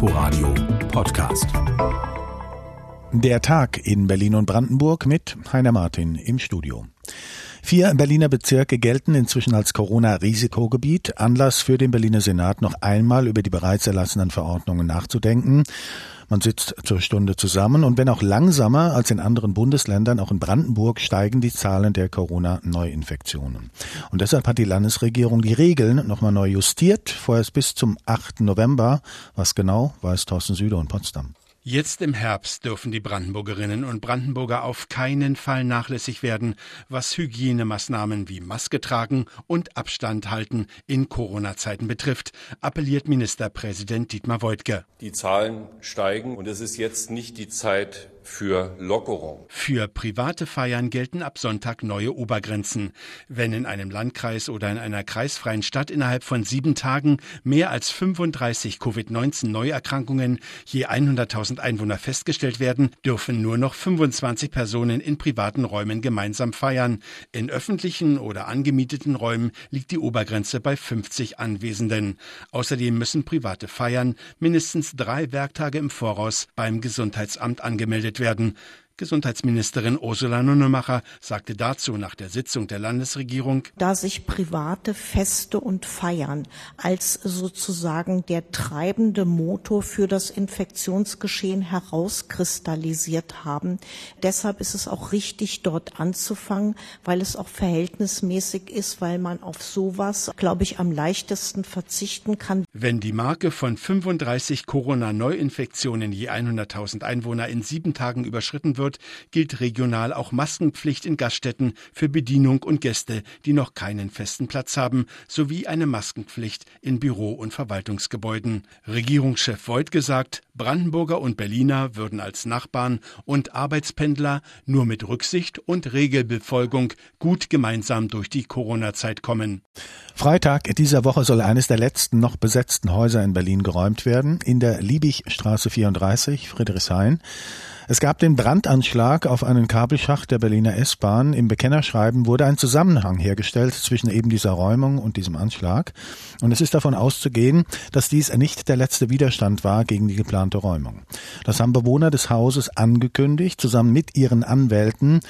Inforadio Podcast. Der Tag in Berlin und Brandenburg mit Heiner Martin im Studio. Vier Berliner Bezirke gelten inzwischen als Corona-Risikogebiet. Anlass für den Berliner Senat, noch einmal über die bereits erlassenen Verordnungen nachzudenken. Man sitzt zur Stunde zusammen und wenn auch langsamer als in anderen Bundesländern, auch in Brandenburg steigen die Zahlen der Corona-Neuinfektionen. Und deshalb hat die Landesregierung die Regeln nochmal neu justiert, vorerst bis zum 8. November. Was genau, weiß Thorsten Süder und Potsdam. Jetzt im Herbst dürfen die Brandenburgerinnen und Brandenburger auf keinen Fall nachlässig werden, was Hygienemaßnahmen wie Maske tragen und Abstand halten in Corona-Zeiten betrifft, appelliert Ministerpräsident Dietmar Woidke. Die Zahlen steigen und es ist jetzt nicht die Zeit für Lockerung. Für private Feiern gelten ab Sonntag neue Obergrenzen. Wenn in einem Landkreis oder in einer kreisfreien Stadt innerhalb von sieben Tagen mehr als 35 Covid-19 Neuerkrankungen je 100.000 Einwohner festgestellt werden, dürfen nur noch 25 Personen in privaten Räumen gemeinsam feiern. In öffentlichen oder angemieteten Räumen liegt die Obergrenze bei 50 Anwesenden. Außerdem müssen private Feiern mindestens drei Werktage im Voraus beim Gesundheitsamt angemeldet werden. Gesundheitsministerin Ursula Nunnemacher sagte dazu nach der Sitzung der Landesregierung, da sich private Feste und Feiern als sozusagen der treibende Motor für das Infektionsgeschehen herauskristallisiert haben. Deshalb ist es auch richtig, dort anzufangen, weil es auch verhältnismäßig ist, weil man auf sowas, glaube ich, am leichtesten verzichten kann. Wenn die Marke von 35 Corona-Neuinfektionen je 100.000 Einwohner in sieben Tagen überschritten wird, wird, gilt regional auch Maskenpflicht in Gaststätten für Bedienung und Gäste, die noch keinen festen Platz haben, sowie eine Maskenpflicht in Büro- und Verwaltungsgebäuden. Regierungschef Voigt gesagt, Brandenburger und Berliner würden als Nachbarn und Arbeitspendler nur mit Rücksicht und Regelbefolgung gut gemeinsam durch die Corona-Zeit kommen. Freitag dieser Woche soll eines der letzten noch besetzten Häuser in Berlin geräumt werden, in der Liebigstraße 34, Friedrichshain. Es gab den Brandanschlag auf einen Kabelschacht der Berliner S-Bahn. Im Bekennerschreiben wurde ein Zusammenhang hergestellt zwischen eben dieser Räumung und diesem Anschlag. Und es ist davon auszugehen, dass dies nicht der letzte Widerstand war gegen die geplante Räumung. Das haben Bewohner des Hauses angekündigt, zusammen mit ihren Anwälten.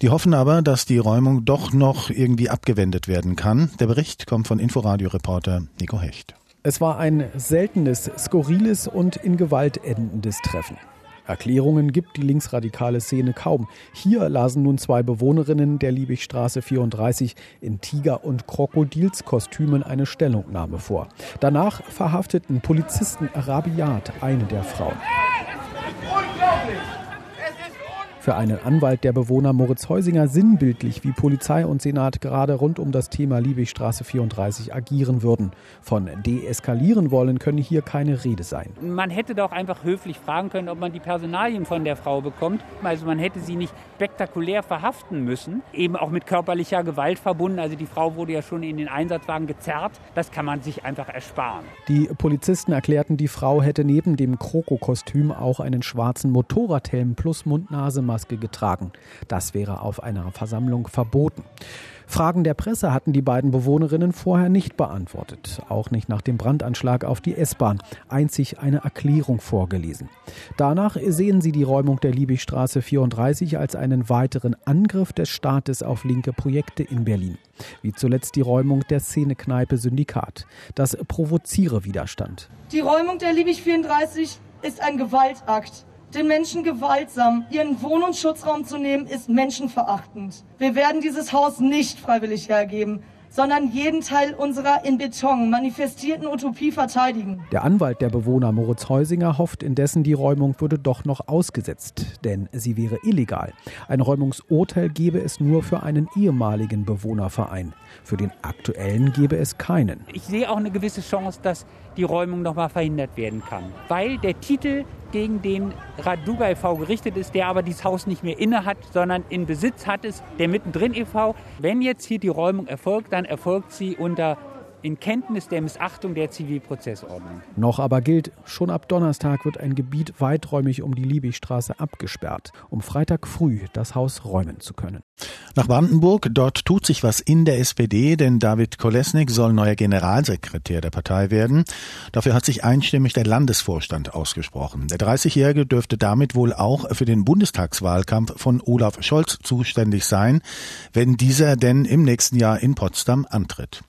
Die hoffen aber, dass die Räumung doch noch irgendwie abgewendet werden kann. Der Bericht kommt von Inforadio-Reporter Nico Hecht. Es war ein seltenes, skurriles und in Gewalt endendes Treffen. Erklärungen gibt die linksradikale Szene kaum. Hier lasen nun zwei Bewohnerinnen der Liebigstraße 34 in Tiger- und Krokodilskostümen eine Stellungnahme vor. Danach verhafteten Polizisten rabiat eine der Frauen. Für einen Anwalt der Bewohner Moritz Heusinger sinnbildlich, wie Polizei und Senat gerade rund um das Thema Liebigstraße 34 agieren würden. Von deeskalieren wollen könne hier keine Rede sein. Man hätte doch einfach höflich fragen können, ob man die Personalien von der Frau bekommt. Also man hätte sie nicht spektakulär verhaften müssen, eben auch mit körperlicher Gewalt verbunden. Also die Frau wurde ja schon in den Einsatzwagen gezerrt. Das kann man sich einfach ersparen. Die Polizisten erklärten, die Frau hätte neben dem Krokokostüm auch einen schwarzen Motorradhelm plus Mund-Nase Schutzmaske getragen. Das wäre auf einer Versammlung verboten. Fragen der Presse hatten die beiden Bewohnerinnen vorher nicht beantwortet, auch nicht nach dem Brandanschlag auf die S-Bahn, einzig eine Erklärung vorgelesen. Danach sehen sie die Räumung der Liebigstraße 34 als einen weiteren Angriff des Staates auf linke Projekte in Berlin, wie zuletzt die Räumung der Szenekneipe Syndikat. Das provoziere Widerstand. Die Räumung der Liebig 34 ist ein Gewaltakt den Menschen gewaltsam ihren Wohn- und Schutzraum zu nehmen, ist menschenverachtend. Wir werden dieses Haus nicht freiwillig hergeben sondern jeden Teil unserer in Beton manifestierten Utopie verteidigen. Der Anwalt der Bewohner Moritz Heusinger hofft indessen, die Räumung würde doch noch ausgesetzt, denn sie wäre illegal. Ein Räumungsurteil gebe es nur für einen ehemaligen Bewohnerverein. Für den aktuellen gebe es keinen. Ich sehe auch eine gewisse Chance, dass die Räumung noch mal verhindert werden kann, weil der Titel gegen den Raduga e.V. gerichtet ist, der aber dieses Haus nicht mehr inne hat, sondern in Besitz hat es, der mittendrin e.V. Wenn jetzt hier die Räumung erfolgt, dann erfolgt sie unter in Kenntnis der Missachtung der Zivilprozessordnung. Noch aber gilt, schon ab Donnerstag wird ein Gebiet weiträumig um die Liebigstraße abgesperrt, um Freitag früh das Haus räumen zu können. Nach Brandenburg, dort tut sich was in der SPD, denn David Kolesnik soll neuer Generalsekretär der Partei werden. Dafür hat sich einstimmig der Landesvorstand ausgesprochen. Der 30-Jährige dürfte damit wohl auch für den Bundestagswahlkampf von Olaf Scholz zuständig sein, wenn dieser denn im nächsten Jahr in Potsdam antritt.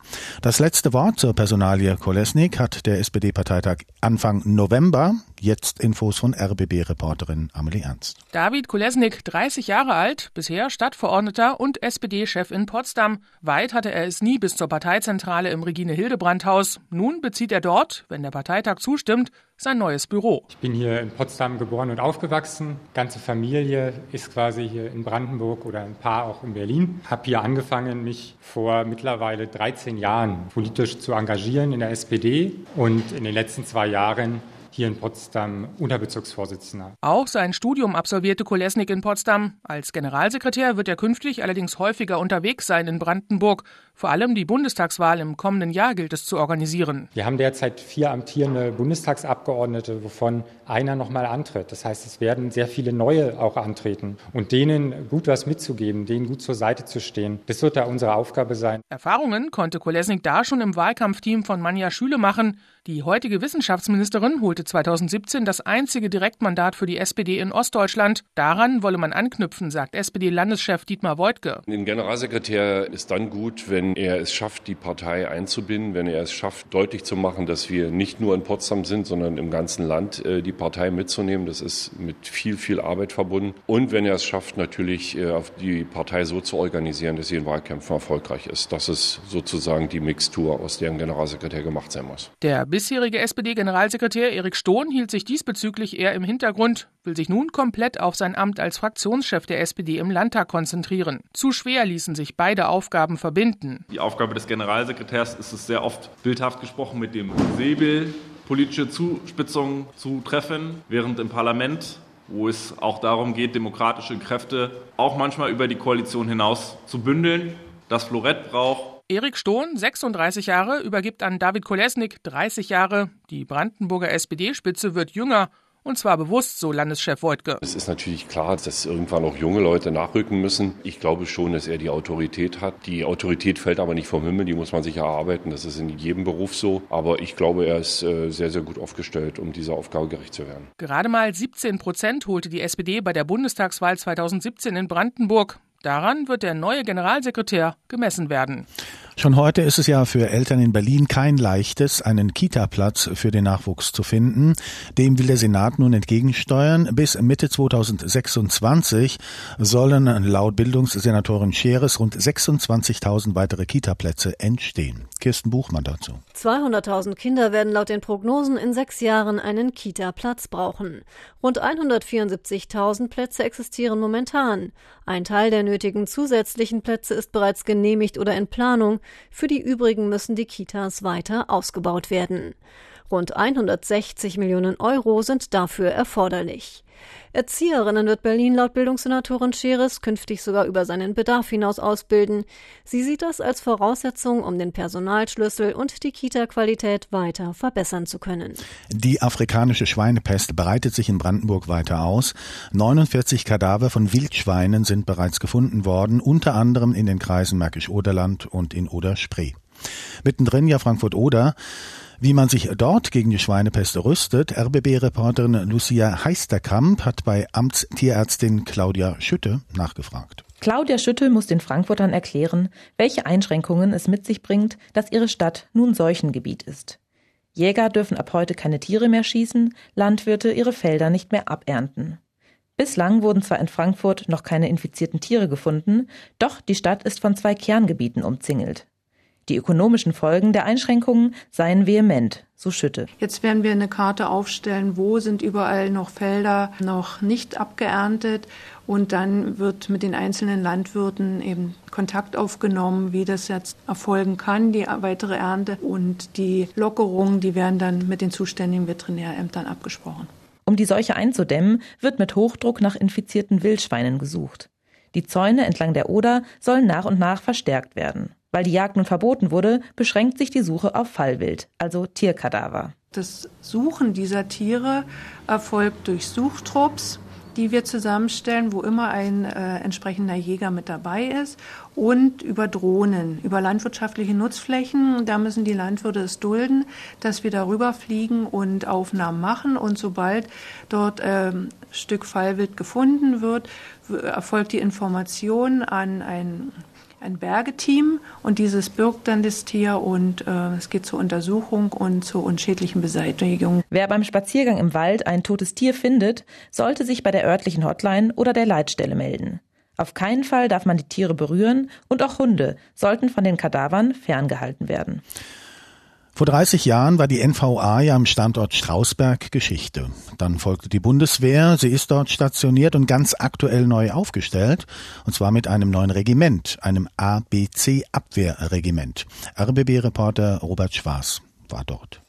Das letzte Wort zur Personalie Kolesnik hat der SPD-Parteitag Anfang November. Jetzt Infos von RBB-Reporterin Amelie Ernst. David Kolesnik, 30 Jahre alt, bisher Stadtverordneter und SPD-Chef in Potsdam. Weit hatte er es nie bis zur Parteizentrale im Regine-Hildebrand-Haus. Nun bezieht er dort, wenn der Parteitag zustimmt, sein neues Büro. Ich bin hier in Potsdam geboren und aufgewachsen. Ganze Familie ist quasi hier in Brandenburg oder ein paar auch in Berlin. Habe hier angefangen, mich vor mittlerweile 13 Jahren politisch zu engagieren in der SPD und in den letzten zwei Jahren hier in Potsdam Unterbezirksvorsitzender. Auch sein Studium absolvierte Kolesnik in Potsdam. Als Generalsekretär wird er künftig allerdings häufiger unterwegs sein in Brandenburg. Vor allem die Bundestagswahl im kommenden Jahr gilt es zu organisieren. Wir haben derzeit vier amtierende Bundestagsabgeordnete, wovon einer noch mal antritt. Das heißt, es werden sehr viele neue auch antreten. Und denen gut was mitzugeben, denen gut zur Seite zu stehen, das wird da unsere Aufgabe sein. Erfahrungen konnte Kolesnik da schon im Wahlkampfteam von Manja Schüle machen. Die heutige Wissenschaftsministerin holte 2017 das einzige Direktmandat für die SPD in Ostdeutschland. Daran wolle man anknüpfen, sagt SPD-Landeschef Dietmar Woidke. Ein Generalsekretär ist dann gut, wenn er es schafft, die Partei einzubinden, wenn er es schafft, deutlich zu machen, dass wir nicht nur in Potsdam sind, sondern im ganzen Land äh, die Partei mitzunehmen. Das ist mit viel, viel Arbeit verbunden. Und wenn er es schafft, natürlich äh, die Partei so zu organisieren, dass sie in Wahlkämpfen erfolgreich ist. Das ist sozusagen die Mixtur, aus der ein Generalsekretär gemacht sein muss. Der bisherige SPD-Generalsekretär Erik Stohn hielt sich diesbezüglich eher im Hintergrund, will sich nun komplett auf sein Amt als Fraktionschef der SPD im Landtag konzentrieren. Zu schwer ließen sich beide Aufgaben verbinden. Die Aufgabe des Generalsekretärs ist es sehr oft bildhaft gesprochen mit dem Säbel politische Zuspitzungen zu treffen, während im Parlament wo es auch darum geht, demokratische Kräfte auch manchmal über die Koalition hinaus zu bündeln, das Florett braucht, Erik Stohn, 36 Jahre, übergibt an David Kolesnik, 30 Jahre. Die Brandenburger SPD-Spitze wird jünger. Und zwar bewusst, so Landeschef Voigtke. Es ist natürlich klar, dass irgendwann auch junge Leute nachrücken müssen. Ich glaube schon, dass er die Autorität hat. Die Autorität fällt aber nicht vom Himmel, die muss man sich erarbeiten. Das ist in jedem Beruf so. Aber ich glaube, er ist äh, sehr, sehr gut aufgestellt, um dieser Aufgabe gerecht zu werden. Gerade mal 17 Prozent holte die SPD bei der Bundestagswahl 2017 in Brandenburg. Daran wird der neue Generalsekretär gemessen werden. Schon heute ist es ja für Eltern in Berlin kein leichtes, einen Kita-Platz für den Nachwuchs zu finden. Dem will der Senat nun entgegensteuern. Bis Mitte 2026 sollen laut Bildungssenatorin Scheres rund 26.000 weitere Kita-Plätze entstehen. Kirsten Buchmann dazu. 200.000 Kinder werden laut den Prognosen in sechs Jahren einen Kita-Platz brauchen. Rund 174.000 Plätze existieren momentan. Ein Teil der nötigen zusätzlichen Plätze ist bereits genehmigt oder in Planung. Für die übrigen müssen die Kitas weiter ausgebaut werden. Rund 160 Millionen Euro sind dafür erforderlich. Erzieherinnen wird Berlin laut Bildungssenatorin Scheres künftig sogar über seinen Bedarf hinaus ausbilden. Sie sieht das als Voraussetzung, um den Personalschlüssel und die Kita-Qualität weiter verbessern zu können. Die afrikanische Schweinepest breitet sich in Brandenburg weiter aus. 49 Kadaver von Wildschweinen sind bereits gefunden worden, unter anderem in den Kreisen Märkisch-Oderland und in Oder-Spree. Mittendrin ja Frankfurt-Oder. Wie man sich dort gegen die Schweinepest rüstet, RBB-Reporterin Lucia Heisterkamp hat bei Amtstierärztin Claudia Schütte nachgefragt. Claudia Schütte muss den Frankfurtern erklären, welche Einschränkungen es mit sich bringt, dass ihre Stadt nun Seuchengebiet ist. Jäger dürfen ab heute keine Tiere mehr schießen, Landwirte ihre Felder nicht mehr abernten. Bislang wurden zwar in Frankfurt noch keine infizierten Tiere gefunden, doch die Stadt ist von zwei Kerngebieten umzingelt. Die ökonomischen Folgen der Einschränkungen seien vehement, so Schütte. Jetzt werden wir eine Karte aufstellen, wo sind überall noch Felder noch nicht abgeerntet und dann wird mit den einzelnen Landwirten eben Kontakt aufgenommen, wie das jetzt erfolgen kann, die weitere Ernte und die Lockerungen, die werden dann mit den zuständigen Veterinärämtern abgesprochen. Um die Seuche einzudämmen, wird mit Hochdruck nach infizierten Wildschweinen gesucht. Die Zäune entlang der Oder sollen nach und nach verstärkt werden. Weil die Jagd nun verboten wurde, beschränkt sich die Suche auf Fallwild, also Tierkadaver. Das Suchen dieser Tiere erfolgt durch Suchtrupps die wir zusammenstellen, wo immer ein äh, entsprechender Jäger mit dabei ist und über Drohnen, über landwirtschaftliche Nutzflächen. Da müssen die Landwirte es dulden, dass wir darüber fliegen und Aufnahmen machen. Und sobald dort ähm, Stück Fallwild gefunden wird, erfolgt die Information an ein ein Bergeteam und dieses birgt dann das Tier und äh, es geht zur Untersuchung und zur unschädlichen Beseitigung. Wer beim Spaziergang im Wald ein totes Tier findet, sollte sich bei der örtlichen Hotline oder der Leitstelle melden. Auf keinen Fall darf man die Tiere berühren und auch Hunde sollten von den Kadavern ferngehalten werden. Vor 30 Jahren war die NVA ja am Standort Strausberg Geschichte. Dann folgte die Bundeswehr, sie ist dort stationiert und ganz aktuell neu aufgestellt, und zwar mit einem neuen Regiment, einem ABC Abwehrregiment. RBB-Reporter Robert Schwaas war dort.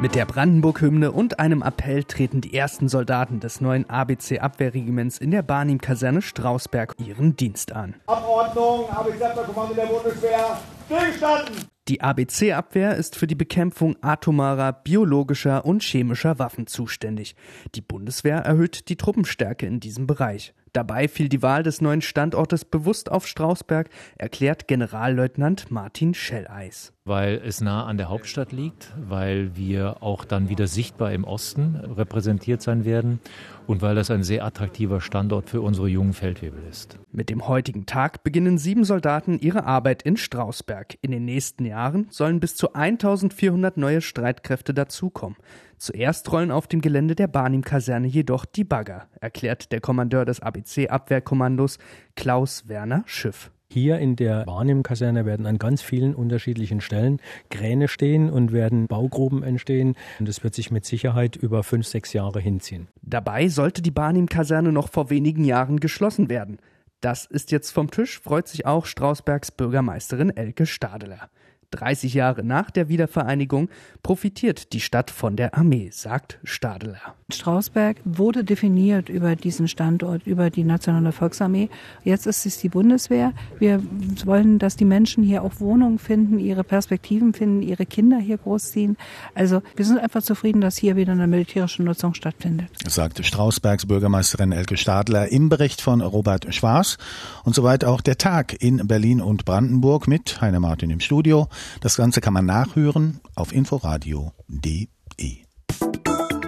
Mit der Brandenburg-Hymne und einem Appell treten die ersten Soldaten des neuen ABC-Abwehrregiments in der Barnim-Kaserne Strausberg ihren Dienst an. Abordnung, ABC-Abwehrkommando der Bundeswehr, stillgestanden! Die ABC-Abwehr ist für die Bekämpfung atomarer, biologischer und chemischer Waffen zuständig. Die Bundeswehr erhöht die Truppenstärke in diesem Bereich. Dabei fiel die Wahl des neuen Standortes bewusst auf Strausberg, erklärt Generalleutnant Martin Schelleis. Weil es nah an der Hauptstadt liegt, weil wir auch dann wieder sichtbar im Osten repräsentiert sein werden und weil das ein sehr attraktiver Standort für unsere jungen Feldwebel ist. Mit dem heutigen Tag beginnen sieben Soldaten ihre Arbeit in Strausberg. In den nächsten Jahren sollen bis zu 1400 neue Streitkräfte dazukommen. Zuerst rollen auf dem Gelände der Barnim-Kaserne jedoch die Bagger, erklärt der Kommandeur des ABC-Abwehrkommandos Klaus Werner Schiff. Hier in der Barnim-Kaserne werden an ganz vielen unterschiedlichen Stellen Kräne stehen und werden Baugruben entstehen. Und das wird sich mit Sicherheit über fünf, sechs Jahre hinziehen. Dabei sollte die Barnim-Kaserne noch vor wenigen Jahren geschlossen werden. Das ist jetzt vom Tisch, freut sich auch Strausbergs Bürgermeisterin Elke Stadeler. 30 Jahre nach der Wiedervereinigung profitiert die Stadt von der Armee, sagt Stadeler. Strausberg wurde definiert über diesen Standort, über die Nationale Volksarmee. Jetzt ist es die Bundeswehr. Wir wollen, dass die Menschen hier auch Wohnungen finden, ihre Perspektiven finden, ihre Kinder hier großziehen. Also wir sind einfach zufrieden, dass hier wieder eine militärische Nutzung stattfindet. Sagte Strausbergs Bürgermeisterin Elke Stadler im Bericht von Robert Schwaas. Und soweit auch der Tag in Berlin und Brandenburg mit Heiner Martin im Studio. Das Ganze kann man nachhören auf inforadio.de.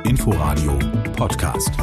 Inforadio Podcast.